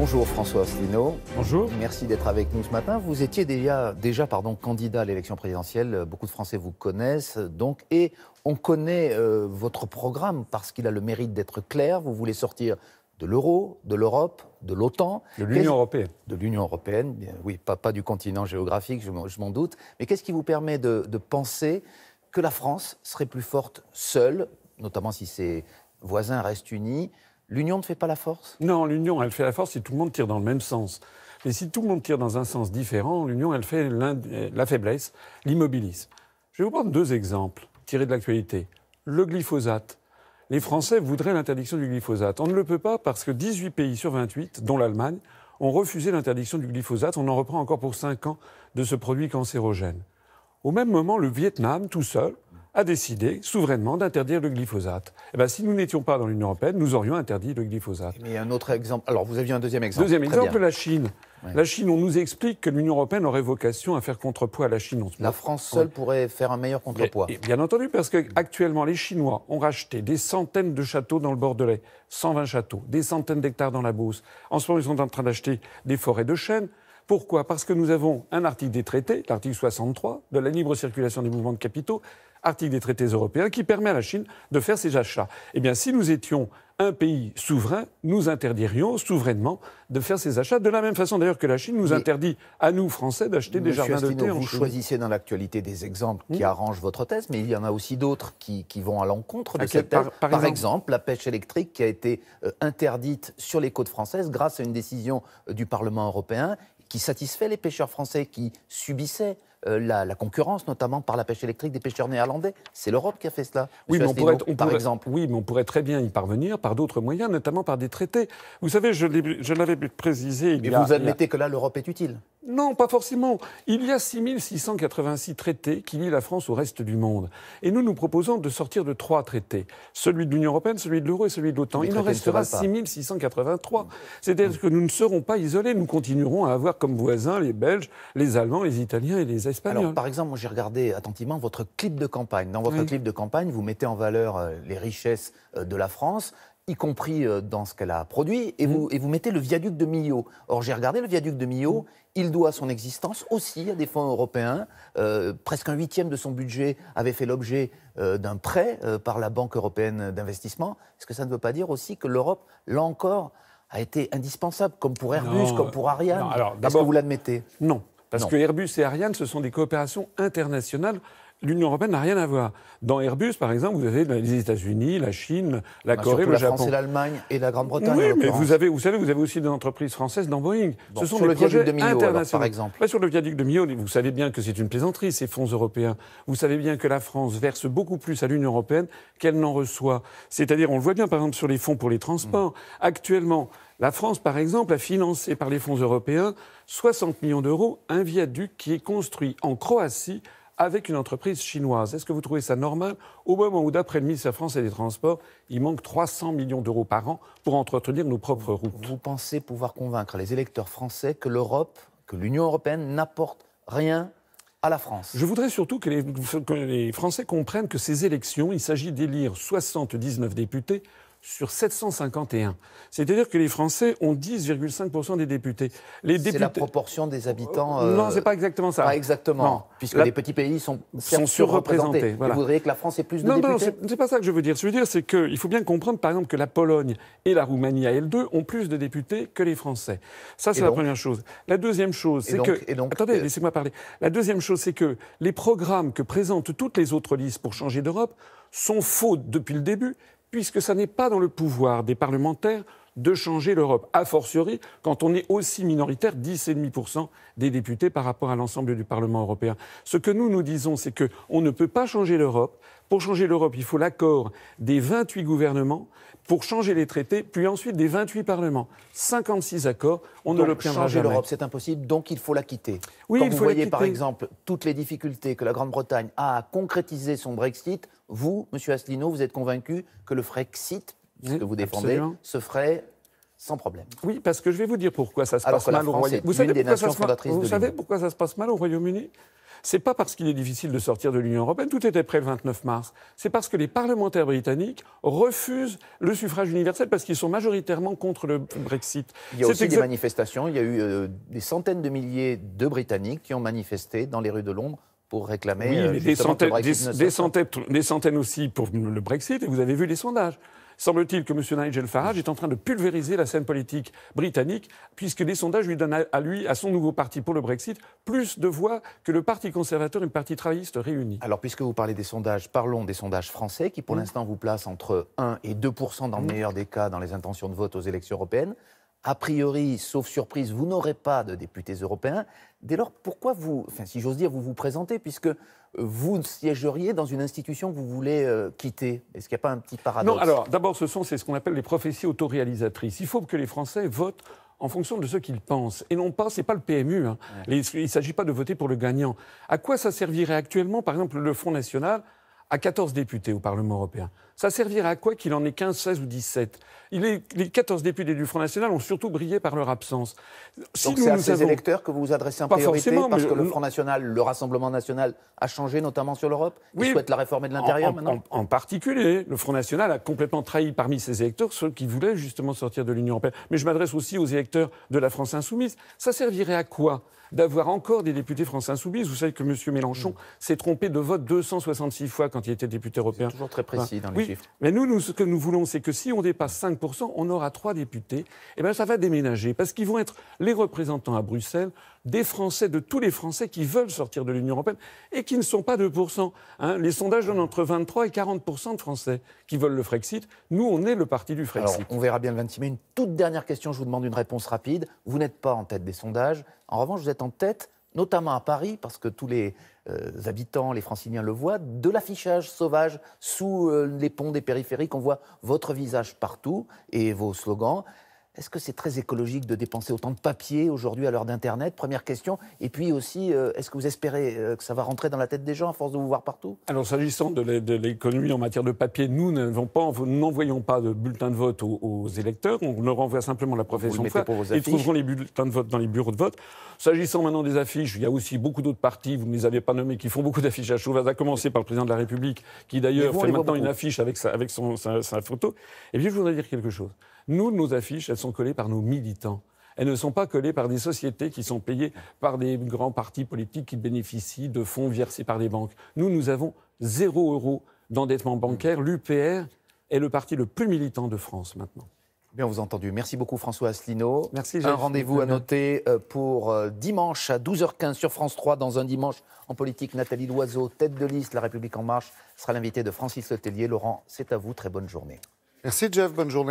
Bonjour François Asselineau. Bonjour. Merci d'être avec nous ce matin. Vous étiez déjà, déjà pardon, candidat à l'élection présidentielle. Beaucoup de Français vous connaissent. Donc, et on connaît euh, votre programme parce qu'il a le mérite d'être clair. Vous voulez sortir de l'euro, de l'Europe, de l'OTAN. De l'Union européenne. De l'Union européenne, oui, pas, pas, du continent géographique, je m'en doute. Mais qu'est-ce qui vous permet de, de penser que la France serait plus forte seule, notamment si ses voisins restent unis L'union ne fait pas la force? Non, l'union, elle fait la force si tout le monde tire dans le même sens. Mais si tout le monde tire dans un sens différent, l'union, elle fait la faiblesse, l'immobilisme. Je vais vous prendre deux exemples tirés de l'actualité. Le glyphosate. Les Français voudraient l'interdiction du glyphosate. On ne le peut pas parce que 18 pays sur 28, dont l'Allemagne, ont refusé l'interdiction du glyphosate. On en reprend encore pour 5 ans de ce produit cancérogène. Au même moment, le Vietnam, tout seul, a décidé souverainement d'interdire le glyphosate. Eh bien, si nous n'étions pas dans l'Union européenne, nous aurions interdit le glyphosate. Mais un autre exemple. Alors, vous aviez un deuxième exemple. Deuxième exemple, la Chine. La Chine, on nous explique que l'Union européenne aurait vocation à faire contrepoids à la Chine. La France seule pourrait faire un meilleur contrepoids. bien entendu, parce qu'actuellement, les Chinois ont racheté des centaines de châteaux dans le Bordelais, 120 châteaux, des centaines d'hectares dans la Beauce. En ce moment, ils sont en train d'acheter des forêts de chênes. Pourquoi? Parce que nous avons un article des traités, l'article 63, de la libre circulation des mouvements de capitaux, article des traités européens, qui permet à la Chine de faire ses achats. Eh bien, si nous étions un pays souverain, nous interdirions souverainement de faire ses achats, de la même façon d'ailleurs que la Chine nous interdit à nous, Français, d'acheter des jardins de thé Vous choisissez dans l'actualité des exemples qui hmm. arrangent votre thèse, mais il y en a aussi d'autres qui, vont à l'encontre de cette thèse. Par, exemple, la pêche électrique qui a été euh, interdite sur les côtes françaises grâce à une décision euh, du Parlement européen qui satisfait les pêcheurs français qui subissaient euh, la, concurrence, notamment par la pêche électrique des pêcheurs néerlandais. C'est l'Europe qui a fait cela. Oui, mais on pourrait, par exemple. Oui, mais on pourrait très bien y parvenir par d'autres moyens, notamment par des traités. Vous savez, je, l'avais précisé. mais vous admettez que là, l'Europe est utile Non, pas forcément. Il y a 6686 traités qui lient la France au reste du monde. Et nous, nous proposons de sortir de trois traités celui de l'Union européenne, celui de l'euro et celui de l'OTAN. Il en restera 6683. C'est-à-dire que nous ne serons pas isolés. Nous continuerons à avoir comme voisins les Belges, les Allemands, les Italiens et les alors, par exemple, j'ai regardé attentivement votre clip de campagne. Dans votre clip de campagne, vous mettez en valeur euh, les richesses euh, de la France y compris euh, dans ce qu'elle a produit, et, vous, et vous mettez le viaduc de Millau. Or, j'ai regardé le viaduc de Millau, il doit son existence aussi à des fonds européens. presque un huitième de son budget avait fait l'objet d'un prêt par la Banque européenne d'investissement. Est-ce que ça ne veut pas dire aussi que l'Europe, là encore, a été indispensable, comme pour Airbus, comme pour Ariane? Est-ce que vous l'admettez? Non. Parce que Airbus et Ariane, ce sont des coopérations internationales. L'Union européenne n'a rien à voir. Dans Airbus, par exemple, vous avez les États-Unis, la Chine, la Corée, le la Japon. France et l'Allemagne et la Grande-Bretagne. Oui, mais vous avez, vous savez, vous avez aussi des entreprises françaises dans Boeing. ce sont des le projets de Millau, internationaux. par exemple. sur le viaduc de Millau, vous savez bien que c'est une plaisanterie ces fonds européens. Vous savez bien que la France verse beaucoup plus à l'Union européenne qu'elle n'en reçoit. C'est-à-dire, on le voit bien, par exemple, sur les fonds pour les transports. Mm. Actuellement, la France, par exemple, a financé par les fonds européens 60 millions d'euros un viaduc qui est construit en Croatie avec une entreprise chinoise. Est-ce que vous trouvez ça normal au moment où, d'après le ministère français des Transports, il manque 300 millions d'euros par an pour entretenir nos propres routes? Vous pensez pouvoir convaincre les électeurs français que l'Europe, que l'Union européenne n'apporte rien à la France? Je voudrais surtout que les, que les Français comprennent que ces élections, il s'agit d'élire 79 députés sur 751. C'est-à-dire que les Français ont 10,5% des députés. Les députés... C'est la proportion des habitants. Euh... Non, c'est pas exactement ça. Pas exactement. puisque les petits pays sont, sont surreprésentés. Vous voudriez que la France ait plus de non, députés Non, c'est pas ça que je veux dire. Ce que je veux dire, c'est qu'il faut bien comprendre, par exemple, que la Pologne et la Roumanie à L2 ont plus de députés que les Français. Ça, c'est la première chose. La deuxième chose, c'est que. Donc, Attendez, euh, laissez-moi parler. La deuxième chose, c'est que les programmes que présentent toutes les autres listes pour changer d'Europe sont faux depuis le début puisque ça n'est pas dans le pouvoir des parlementaires de changer l'Europe, a fortiori quand on est aussi minoritaire, 10,5% des députés par rapport à l'ensemble du Parlement européen. Ce que nous nous disons, c'est qu'on ne peut pas changer l'Europe. Pour changer l'Europe, il faut l'accord des 28 gouvernements pour changer les traités, puis ensuite des 28 parlements. 56 accords, on ne l'obtiendra jamais. Changer l'Europe, c'est impossible, donc il faut la quitter. Oui, Quand il vous faut voyez par exemple toutes les difficultés que la Grande-Bretagne a à concrétiser son Brexit, vous, Monsieur Asselineau, vous êtes convaincu que le Frexit, ce que vous défendez, se ferait sans problème. Oui, parce que je vais vous dire pourquoi ça se passe mal au Royaume-Uni. Vous, savez pourquoi, ça se... vous savez pourquoi ça se passe mal au Royaume-Uni? C'est pas parce qu'il est difficile de sortir de l'Union européenne, tout était prêt le 29 mars. C'est parce que les parlementaires britanniques refusent le suffrage universel parce qu'ils sont majoritairement contre le Brexit. Il y a aussi des manifestations. Il y a eu euh, des centaines de milliers de Britanniques qui ont manifesté dans les rues de Londres pour réclamer oui, euh, des, centaines, des, centaines, des centaines aussi pour le Brexit. Et vous avez vu les sondages. Semble-t-il que M. Nigel Farage est en train de pulvériser la scène politique britannique, puisque les sondages lui donnent à lui, à son nouveau parti pour le Brexit, plus de voix que le Parti conservateur et le Parti travailliste réunis. Alors, puisque vous parlez des sondages, parlons des sondages français, qui pour mmh. l'instant vous placent entre 1 et 2% dans le meilleur des cas dans les intentions de vote aux élections européennes. A priori, sauf surprise, vous n'aurez pas de députés européens. Dès lors, pourquoi vous, enfin, si j'ose dire, vous vous présentez, puisque vous siégeriez dans une institution que vous voulez euh, quitter? Est-ce qu'il n'y a pas un petit paradoxe? Non, alors d'abord, ce sont ce qu'on appelle les prophéties autoréalisatrices. Il faut que les Français votent en fonction de ce qu'ils pensent. Et non pas, c'est pas le PMU. Hein. il ne s'agit pas de voter pour le gagnant. À quoi ça servirait actuellement, par exemple, le Front National à 14 députés au Parlement européen? Ça servirait à quoi qu'il en ait 15, 16 ou 17 Les 14 députés du Front National ont surtout brillé par leur absence. Si Donc c'est à ces électeurs que vous vous adressez en priorité parce que le Front National, le Rassemblement National a changé, notamment sur l'Europe oui, Il souhaite la réformer de l'intérieur maintenant en, particulier, le Front National a complètement trahi parmi ses électeurs ceux qui voulaient justement sortir de l'Union européenne. Mais je m'adresse aussi aux électeurs de la France insoumise. Ça servirait à quoi d'avoir encore des députés français insoumis. Vous savez que M. Mélenchon mm. s'est trompé de vote 266 fois quand il était député européen. C'est toujours très précis dans les chiffres. Mais nous, nous, ce que nous voulons, c'est que si on dépasse 5%, on aura trois députés. Et eh bien, ça va déménager parce qu'ils vont être les représentants à Bruxelles des Français, de tous les Français qui veulent sortir de l'Union européenne et qui ne sont pas 2%. Hein. Les sondages donnent entre 23 et 40% de Français qui veulent le Frexit. Nous, on est le parti du Frexit. Alors, on verra bien le 26 mai. Une toute dernière question, je vous demande une réponse rapide. Vous n'êtes pas en tête des sondages. En revanche, vous êtes en tête notamment à Paris, parce que tous les euh, habitants, les franciliens le voient, de l'affichage sauvage sous euh, les ponts des périphériques. On voit votre visage partout et vos slogans. Est-ce que c'est très écologique de dépenser autant de papier aujourd'hui à l'heure d'Internet? Première question. Et puis aussi, euh, est-ce que vous espérez euh, que ça va rentrer dans la tête des gens à force de vous voir partout? Alors, s'agissant de l'économie en matière de papier, nous n'envoyons pas, de bulletins de vote aux, électeurs. On leur envoie simplement la profession. Ils trouveront les bulletins de vote dans les bureaux de vote. S'agissant maintenant des affiches, il y a aussi beaucoup d'autres partis, vous ne les avez pas nommés, qui font beaucoup d'affiches à Chauvaz, à commencer par le président de la République, qui d'ailleurs fait maintenant une affiche avec, sa, avec son, sa, sa photo. Et puis, je voudrais dire quelque chose. Nous, nos affiches, elles sont collées par nos militants. Elles ne sont pas collées par des sociétés qui sont payées par des grands partis politiques qui bénéficient de fonds versés par des banques. Nous, nous avons zéro euro d'endettement bancaire. L'UPR est le parti le plus militant de France maintenant. Bien vous entendu. Merci beaucoup François Asselineau. Merci. Un rendez-vous à noter euh, pour euh, dimanche à 12h15 sur France 3 dans un dimanche en politique. Nathalie Loiseau, tête de liste La République en marche, sera l'invité de Francis Letellier. Laurent, c'est à vous. Très bonne journée. Merci Jeff, bonne journée.